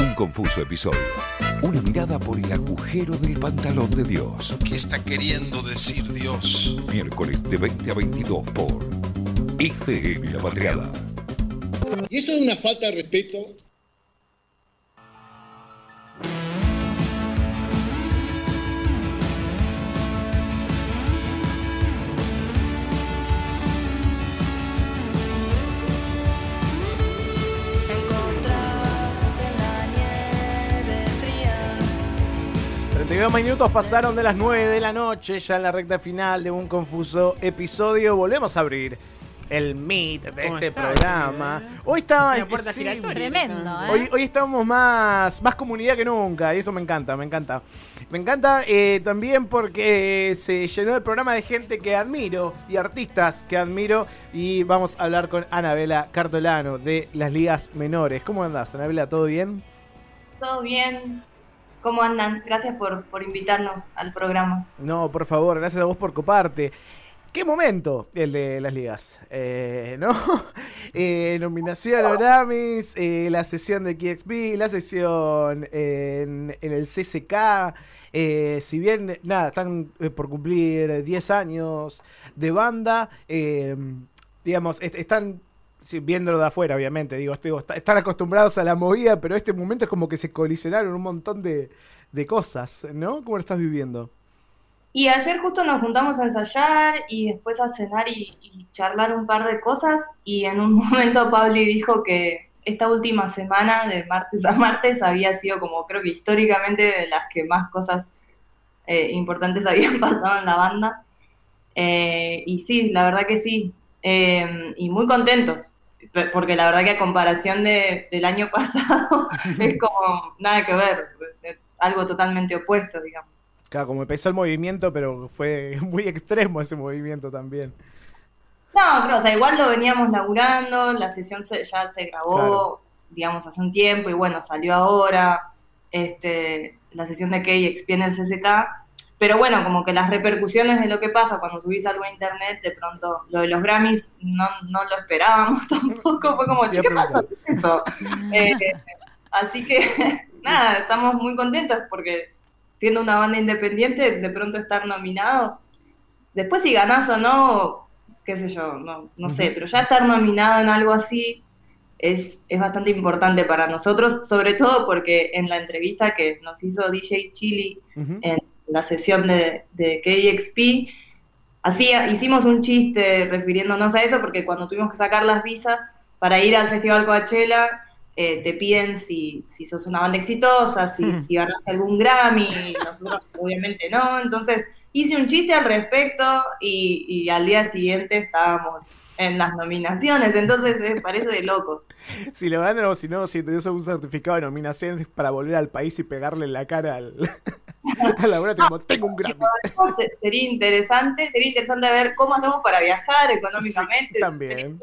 Un confuso episodio. Una mirada por el agujero del pantalón de Dios. ¿Qué está queriendo decir Dios? Miércoles de 20 a 22 por ICN La Patriada. Y eso es una falta de respeto 32 minutos pasaron de las 9 de la noche, ya en la recta final de un confuso episodio. Volvemos a abrir el meet de ¿Cómo este está? programa. Hoy está puerta sí. Tremendo, ¿eh? Hoy, hoy estamos más, más comunidad que nunca y eso me encanta, me encanta. Me encanta eh, también porque se llenó el programa de gente que admiro y artistas que admiro y vamos a hablar con Anabela Cartolano de las ligas menores. ¿Cómo andás, Anabela? ¿Todo bien? Todo bien. ¿Cómo andan? Gracias por, por invitarnos al programa. No, por favor, gracias a vos por coparte. ¿Qué momento el de las ligas? Eh, ¿No? Eh, nominación a Grammys, eh, la sesión de KXP, la sesión en, en el CCK. eh, si bien, nada, están eh, por cumplir 10 años de banda, eh, digamos, est- están sí, viéndolo de afuera, obviamente, digo, están acostumbrados a la movida, pero este momento es como que se colisionaron un montón de, de cosas, ¿no? ¿Cómo lo estás viviendo? Y ayer justo nos juntamos a ensayar y después a cenar y, y charlar un par de cosas. Y en un momento Pabli dijo que esta última semana, de martes a martes, había sido como creo que históricamente de las que más cosas eh, importantes habían pasado en la banda. Eh, y sí, la verdad que sí. Eh, y muy contentos. Porque la verdad que a comparación de, del año pasado es como nada que ver, algo totalmente opuesto, digamos. Claro, como empezó el movimiento, pero fue muy extremo ese movimiento también. No, creo, o sea, igual lo veníamos laburando, la sesión se- ya se grabó, Claro. digamos, hace un tiempo y bueno, salió ahora, este, la sesión de KXP en el CCK, pero bueno, como que las repercusiones de lo que pasa cuando subís algo a internet, de pronto, lo de los Grammys no, no lo esperábamos tampoco, fue como, Te "Che, iba ¿qué pasó? ¿Qué es eso? Eh, así que, nada, estamos muy contentos porque siendo una banda independiente, de pronto estar nominado, después si ganás o no, qué sé yo, no, no sé, pero ya estar nominado en algo así es, es bastante importante para nosotros, sobre todo porque en la entrevista que nos hizo DJ Chili Ujú. en la sesión de, de KXP, así hicimos un chiste refiriéndonos a eso, porque cuando tuvimos que sacar las visas para ir al Festival Coachella, eh, te piden si, si sos una banda exitosa, si, Hmm. si ganaste algún Grammy, y nosotros obviamente no, entonces hice un chiste al respecto y, y al día siguiente estábamos en las nominaciones, entonces eh, parece de locos. Si lo ganan o si no, si te un certificado de nominaciones para volver al país y pegarle en la cara al, a la tengo un Grammy. Sería interesante, sería interesante ver cómo hacemos para viajar económicamente. Sí, también. Muy,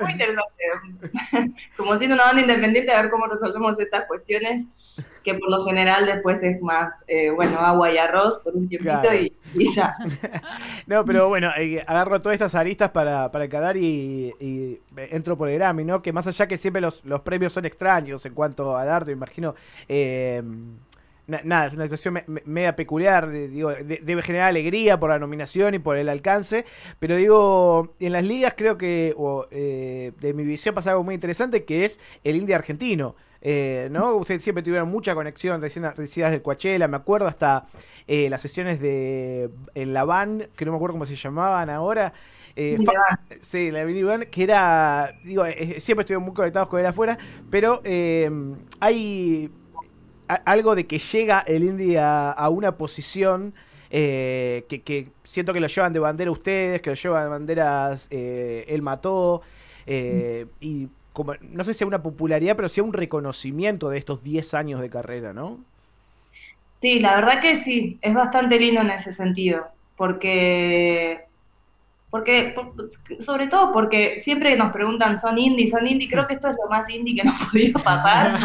muy interesante. Como siendo una banda independiente, a ver cómo resolvemos estas cuestiones, que por lo general después es más, eh, bueno, agua y arroz por un tiempito Claro. y, y ya. No, pero bueno, eh, agarro todas estas aristas para, para encarar y, y entro por el Grammy, ¿no? Que más allá que siempre los, los premios son extraños en cuanto al arte, me imagino. eh, na- nada, es una situación me- me- media peculiar, de- digo, de- debe generar alegría por la nominación y por el alcance, pero digo, en las ligas creo que, eh, de mi visión pasa algo muy interesante, que es el indie argentino. Eh, ¿no? Ustedes siempre tuvieron mucha conexión, recién recidas del Coachella, me acuerdo hasta eh, las sesiones de en la van, que no me acuerdo cómo se llamaban ahora. eh. Sí, la mini van, que era, digo, siempre estuvieron muy conectados con él afuera, pero hay a- algo de que llega el indie a, a una posición eh, que, que siento que lo llevan de bandera ustedes, que lo llevan de banderas eh, él mató, eh, y como, no sé si una popularidad, pero sí un reconocimiento de estos 10 años de carrera, ¿no? Sí, la verdad que sí, es bastante lindo en ese sentido, porque, porque, por- sobre todo porque siempre nos preguntan, ¿son indie? ¿Son indie? Creo que esto es lo más indie que nos podía pasar.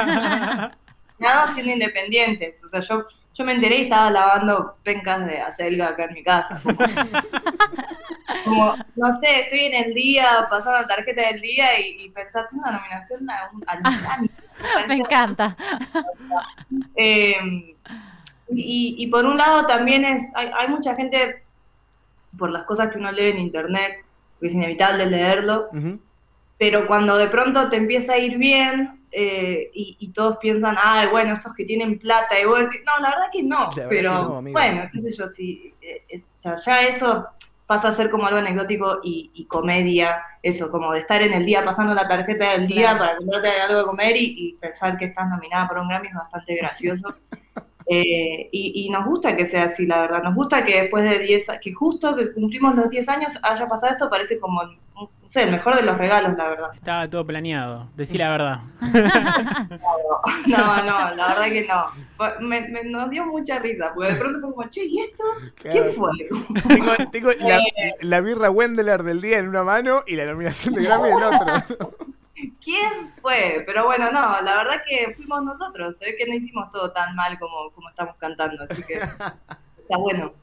Nada siendo independientes, o sea, yo, yo me enteré y estaba lavando pencas de acelga acá en mi casa. Como, no sé, estoy en el día, pasando la tarjeta del día y, tengo una nominación a un, al Grammy. Me encanta. Eh, y, y por un lado también es, hay, hay mucha gente, por las cosas que uno lee en internet, que es inevitable leerlo, pero cuando de pronto te empieza a ir bien eh, y, y todos piensan, ay, bueno, estos que tienen plata, y vos decís, no, la verdad que no, verdad pero que no, amigo. bueno, qué sé yo, si, eh, es- o sea, ya eso pasa a ser como algo anecdótico y, y comedia, eso, como de estar en el día pasando la tarjeta del día Claro. para comprarte algo de comer y, y pensar que estás nominada por un Grammy es bastante gracioso. Eh, y, y nos gusta que sea así, la verdad. Nos gusta que después de 10, a- que justo que cumplimos los 10 años haya pasado esto, parece como, no sé, el mejor de los regalos, la verdad. Estaba todo planeado, decí la verdad. No, no, la verdad que no. Fue- Me, me- nos dio mucha risa, porque de pronto fue como, che, ¿y esto? ¿Quién fue? Tengo, tengo la, la birra Wendeler del día en una mano y la nominación de Grammy en otro. ¿Quién fue? Pero bueno, no, la verdad que fuimos nosotros. Se ve que no hicimos todo tan mal como, como estamos cantando, así que está bueno.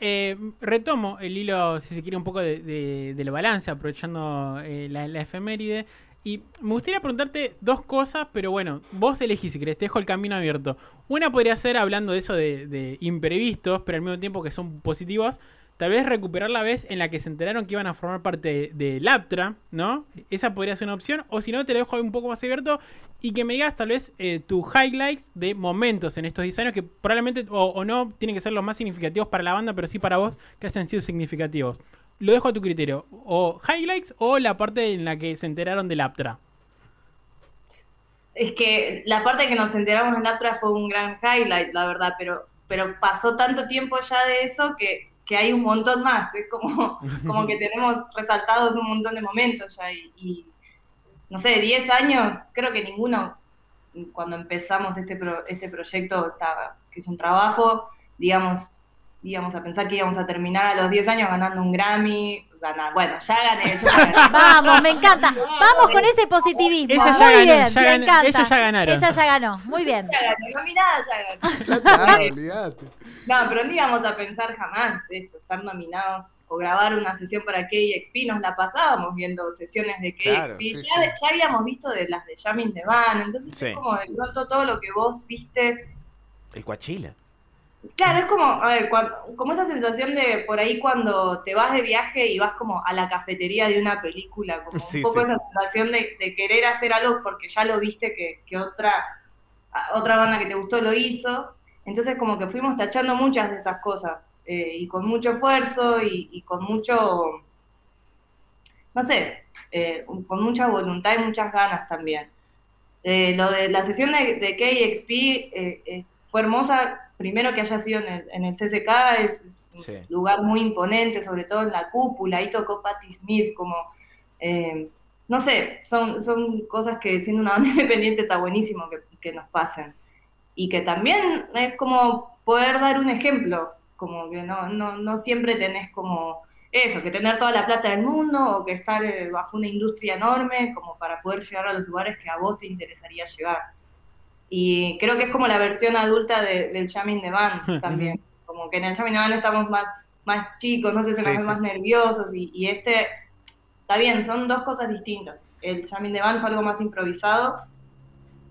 Eh, retomo el hilo, si se quiere, un poco de, de- del balance, aprovechando eh, la, efeméride. Y me gustaría preguntarte dos cosas, pero bueno, vos elegís si querés, te dejo el camino abierto. Una podría ser hablando de eso de, de imprevistos, pero al mismo tiempo que son positivos. Tal vez recuperar la vez en la que se enteraron que iban a formar parte de, de Laptra, ¿no? Esa podría ser una opción. O si no, te lo dejo un poco más abierto y que me digas tal vez eh, tus highlights de momentos en estos diseños que probablemente o, no tienen que ser los más significativos para la banda, pero sí para vos que hayan sido significativos. Lo dejo a tu criterio. O highlights o la parte en la que se enteraron del Aptra. Es que la parte que nos enteramos en Laptra fue un gran highlight, la verdad, pero, pero pasó tanto tiempo ya de eso que, que hay un montón más. Es como, como que tenemos resaltados un montón de momentos ya. Y, y, no sé, 10 años, creo que ninguno, cuando empezamos este, pro- este proyecto, estaba, que es un trabajo, digamos, íbamos a pensar que íbamos a terminar a los 10 años ganando un Grammy. Ganar. Bueno, ya gané, yo ya gané. Vamos, me encanta. Vamos con ese positivismo. Ella ya Muy ganó, bien, ya me ganó. encanta. Ellos ya ganaron. Ella ya ganó. Muy bien. Ya gané, nominada ya gané. Ya está, olvídate. No, pero no íbamos a pensar jamás eso, estar nominados o grabar una sesión para KXP, nos la pasábamos viendo sesiones de KXP, Claro, sí, ya, sí. ya habíamos visto de las de Jamming the Van, entonces Sí. es como de pronto todo lo que vos viste, El Coachella. claro, es como, a ver, cuan- como esa sensación de por ahí cuando te vas de viaje y vas como a la cafetería de una película, como Sí, un poco sí, esa sensación de, de querer hacer algo porque ya lo viste que, que otra, otra banda que te gustó lo hizo, entonces como que fuimos tachando muchas de esas cosas eh, y con mucho esfuerzo y, y con mucho, no sé, eh, con mucha voluntad y muchas ganas también. Eh, lo de la sesión de, de KXP eh, es- fue hermosa, primero que haya sido en el, en el CCK, es, es un Sí. lugar muy imponente, sobre todo en la cúpula, ahí tocó Patti Smith, como, eh, no sé, son, son cosas que siendo una banda independiente está buenísimo que, que nos pasen. Y que también es como poder dar un ejemplo, como que no, no, no siempre tenés como eso, que tener toda la plata del mundo o que estar eh, bajo una industria enorme como para poder llegar a los lugares que a vos te interesaría llegar. Y creo que es como la versión adulta de- del Jamming the Band también, como que en el Jamming the Band estamos más, más chicos, no sé, se nos Sí, ven sí. más nerviosos y, y este, está bien, son dos cosas distintas. El Jamming the Band fue algo más improvisado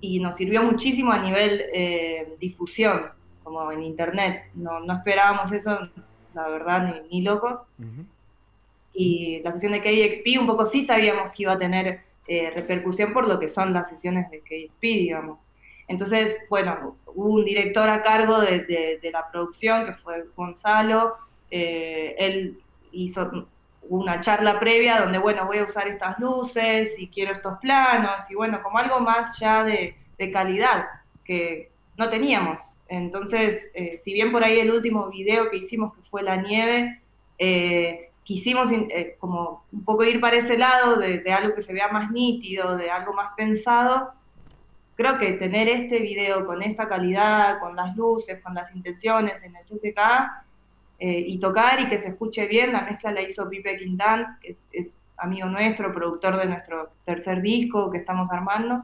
y nos sirvió muchísimo a nivel eh, difusión, como en internet. No, no esperábamos eso, la verdad, ni, ni locos. Ujú. Y la sesión de KXP un poco sí sabíamos que iba a tener eh, repercusión por lo que son las sesiones de KXP, digamos. Entonces, bueno, hubo un director a cargo de, de- de la producción, que fue Gonzalo. eh, él hizo una charla previa donde, bueno, voy a usar estas luces y quiero estos planos, y bueno, como algo más ya de, de calidad que no teníamos. Entonces, eh, si bien por ahí el último video que hicimos, que fue la nieve, eh, quisimos eh, como un poco ir para ese lado de, de algo que se vea más nítido, de algo más pensado. Creo que tener este video con esta calidad, con las luces, con las intenciones en el CCK, eh, y tocar y que se escuche bien, la mezcla la hizo Pipe Quintans, que es, es amigo nuestro, productor de nuestro tercer disco que estamos armando.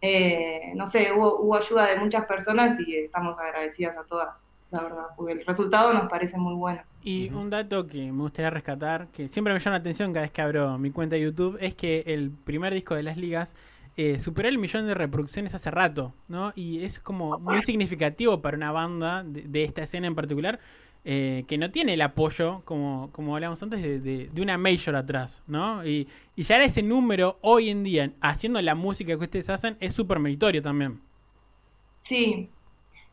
Eh, no sé, hubo, hubo ayuda de muchas personas y estamos agradecidas a todas, la verdad, porque el resultado nos parece muy bueno. Y un dato que me gustaría rescatar, que siempre me llama la atención cada vez que abro mi cuenta de YouTube, es que el primer disco de las ligas eh, superó el millón de reproducciones hace rato, ¿no? Y es como muy significativo para una banda de, de esta escena en particular, eh, que no tiene el apoyo, como, como hablábamos antes, de, de- de una major atrás, ¿no? Y, y ya ese número hoy en día, haciendo la música que ustedes hacen, es súper meritorio también. Sí,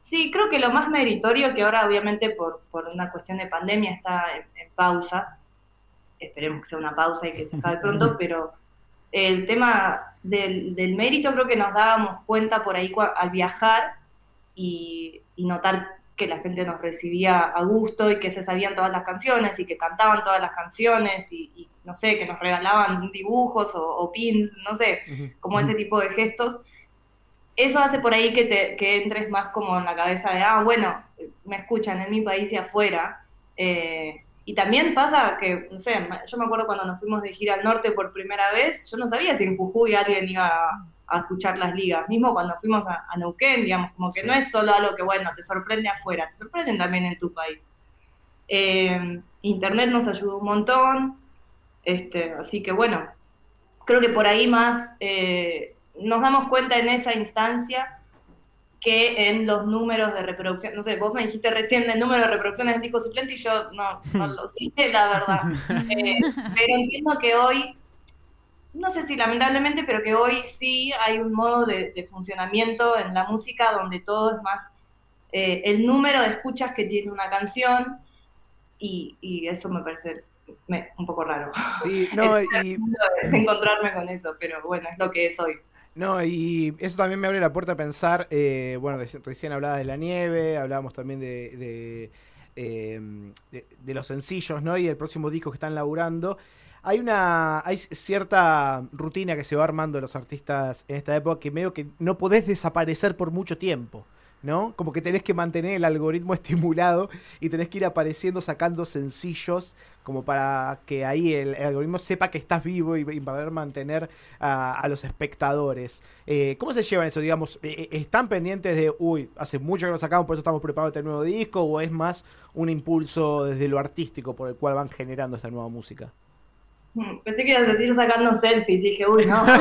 sí, creo que lo más meritorio, que ahora obviamente por, por una cuestión de pandemia está en, en pausa, esperemos que sea una pausa y que se acabe pronto, pero el tema del, del mérito creo que nos dábamos cuenta por ahí al viajar y, y notar que la gente nos recibía a gusto y que se sabían todas las canciones y que cantaban todas las canciones y, y, no sé, que nos regalaban dibujos o, o pins, no sé, como ese tipo de gestos. Eso hace por ahí que, te, que entres más como en la cabeza de, ah, bueno, me escuchan en mi país y afuera. Eh, y también pasa que, no sé, yo me acuerdo cuando nos fuimos de gira al norte por primera vez, yo no sabía si en Jujuy alguien iba a, escuchar las ligas. Mismo cuando fuimos a, a Neuquén, digamos, como que Sí. no es solo algo que, bueno, te sorprende afuera, te sorprenden también en tu país. Eh, Internet nos ayudó un montón, este, así que bueno, creo que por ahí más eh, nos damos cuenta en esa instancia que en los números de reproducción, no sé, vos me dijiste recién del número de reproducciones del disco suplente y yo no, no lo sé, la verdad. Eh, pero entiendo que hoy, no sé si lamentablemente, pero que hoy sí hay un modo de, de funcionamiento en la música donde todo es más eh, el número de escuchas que tiene una canción y, y eso me parece me- un poco raro. Sí, no, y, encontrarme con eso, pero bueno, es lo que es hoy. No, y eso también me abre la puerta a pensar, eh, bueno, reci- recién hablaba de la nieve, hablábamos también de, de, eh, de- de los sencillos, ¿no? Y el próximo disco que están laburando. Hay una, hay cierta rutina que se va armando los artistas en esta época que medio que no podés desaparecer por mucho tiempo, ¿no? Como que tenés que mantener el algoritmo estimulado y tenés que ir apareciendo sacando sencillos como para que ahí el, algoritmo sepa que estás vivo y, y poder mantener a, los espectadores. Eh, ¿Cómo se llevan eso? Digamos, eh, ¿están pendientes de, uy, hace mucho que lo sacamos, por eso estamos preparados este nuevo disco? ¿O es más un impulso desde lo artístico por el cual van generando esta nueva música? Pensé que ibas a decir sacando selfies, y dije, uy, no.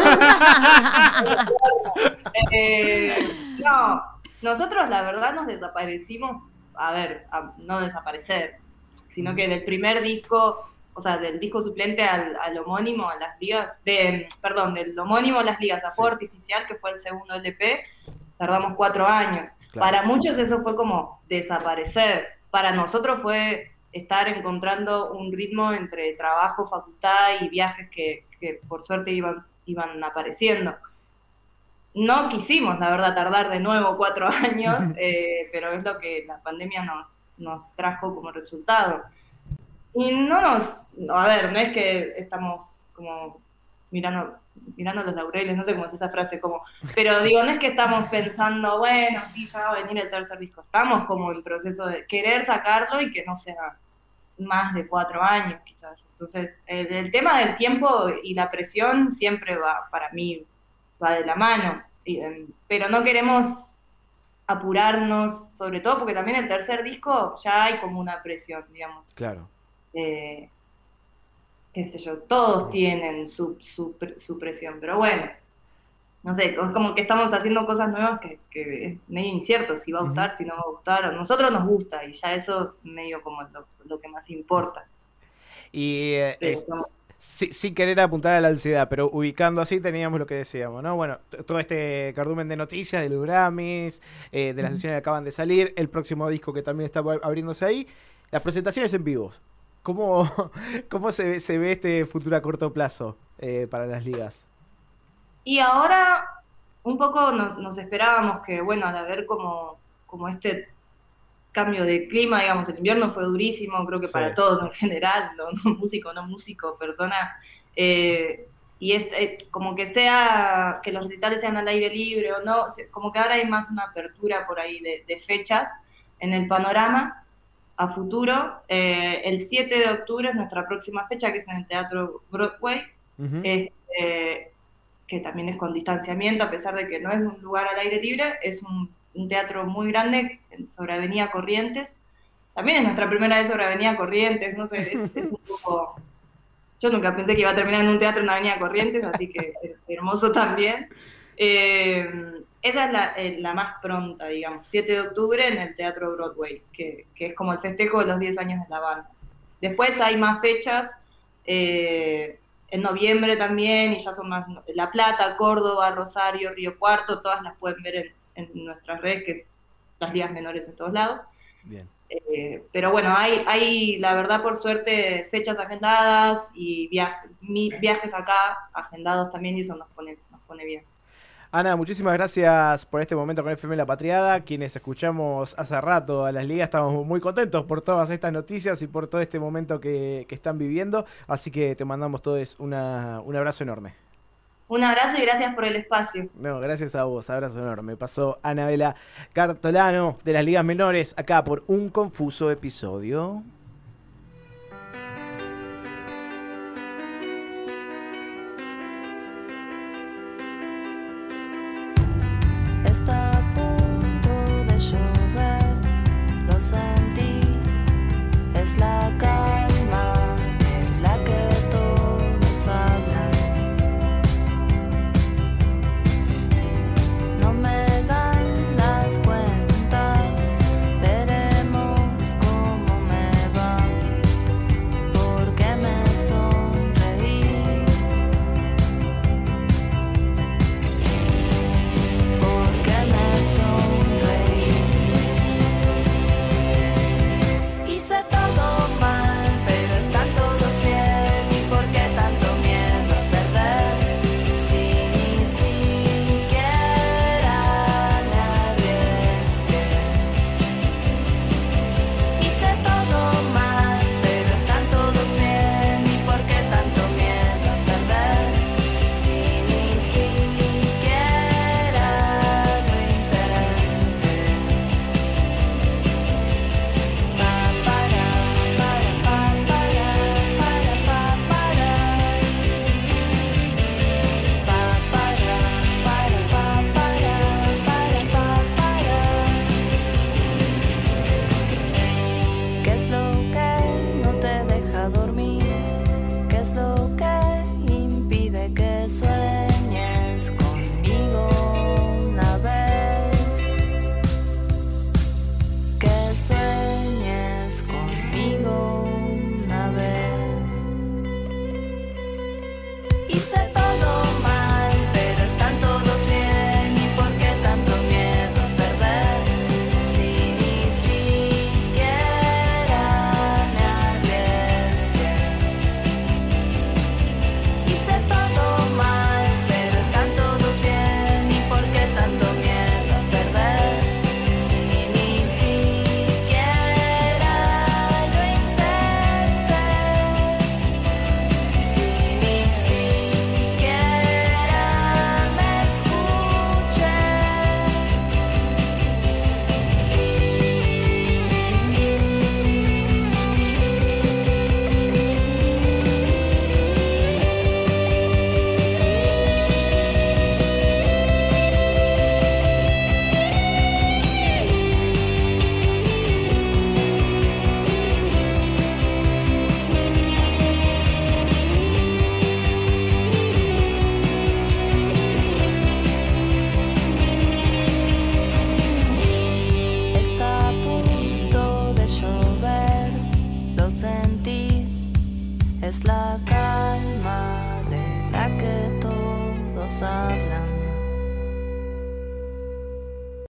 Eh, no, nosotros la verdad nos desaparecimos, a ver, a no desaparecer, sino que del primer disco, o sea, del disco suplente al, al homónimo, a las ligas, de, perdón, del homónimo a las ligas a Fuego Artificial, que fue el segundo LP, tardamos cuatro años. Claro. Para muchos eso fue como desaparecer. Para nosotros fue estar encontrando un ritmo entre trabajo, facultad y viajes que, que por suerte iban, iban apareciendo. No quisimos, la verdad, tardar de nuevo cuatro años, eh, pero es lo que la pandemia nos, nos trajo como resultado. Y no nos, no, a ver, no es que estamos como mirando, mirando los laureles, no sé cómo es esa frase, como, pero digo, no es que estamos pensando, bueno, sí, ya va a venir el tercer disco, estamos como en proceso de querer sacarlo y que no sea más de cuatro años quizás. Entonces, el, el tema del tiempo y la presión siempre va, para mí, va de la mano, y, em, pero no queremos apurarnos, sobre todo porque también el tercer disco ya hay como una presión, digamos. Claro. Eh, qué sé yo, todos tienen su, su, pre- su presión, pero bueno, no sé, es como que estamos haciendo cosas nuevas que, que es medio incierto si va a gustar, si no va a gustar. A nosotros nos gusta y ya eso medio como lo, lo que más importa. Y eh, Pero es- como- si- sin querer apuntar a la ansiedad, pero ubicando así teníamos lo que decíamos, ¿no? Bueno, todo este cardumen de noticias de los Grammys, eh, de las sesiones que acaban de salir, el próximo disco que también está ab- abriéndose ahí, las presentaciones en vivo. ¿Cómo, cómo se, ve- se ve este futuro a corto plazo eh, para las ligas? Y ahora un poco nos, nos esperábamos que, bueno, al haber como, como este cambio de clima, digamos, el invierno fue durísimo, creo que Sí. para todos en general, no, no músico, no músico, persona, eh, y es eh, como que sea, que los recitales sean al aire libre o no, como que ahora hay más una apertura por ahí de, de fechas en el panorama a futuro. Eh, el 7 de octubre es nuestra próxima fecha, que es en el Teatro Broadway, este, que también es con distanciamiento, a pesar de que no es un lugar al aire libre, es un, un teatro muy grande sobre Avenida Corrientes. También es nuestra primera vez sobre Avenida Corrientes, no sé, es, es un poco Yo nunca pensé que iba a terminar en un teatro en Avenida Corrientes, así que hermoso también. Eh, esa es la, eh, la más pronta, digamos, 7 de octubre en el Teatro Broadway, que, que es como el festejo de los 10 años de la banda. Después hay más fechas, eh, en noviembre también, y ya son más La Plata, Córdoba, Rosario, Río Cuarto, todas las pueden ver en, en nuestras redes, que es las ligas menores en todos lados. Bien. Eh, pero bueno, hay, hay, la verdad, por suerte, fechas agendadas y viaje- mi- viajes acá agendados también, y eso nos pone, nos pone bien. Ana, muchísimas gracias por este momento con FM La Patriada. Quienes escuchamos hace rato a las ligas estamos muy contentos por todas estas noticias y por todo este momento que, que están viviendo. Así que te mandamos todos una, un abrazo enorme. Un abrazo y gracias por el espacio. No, gracias a vos, abrazo enorme. Pasó Anabela Cartolano de las ligas menores acá por un confuso episodio.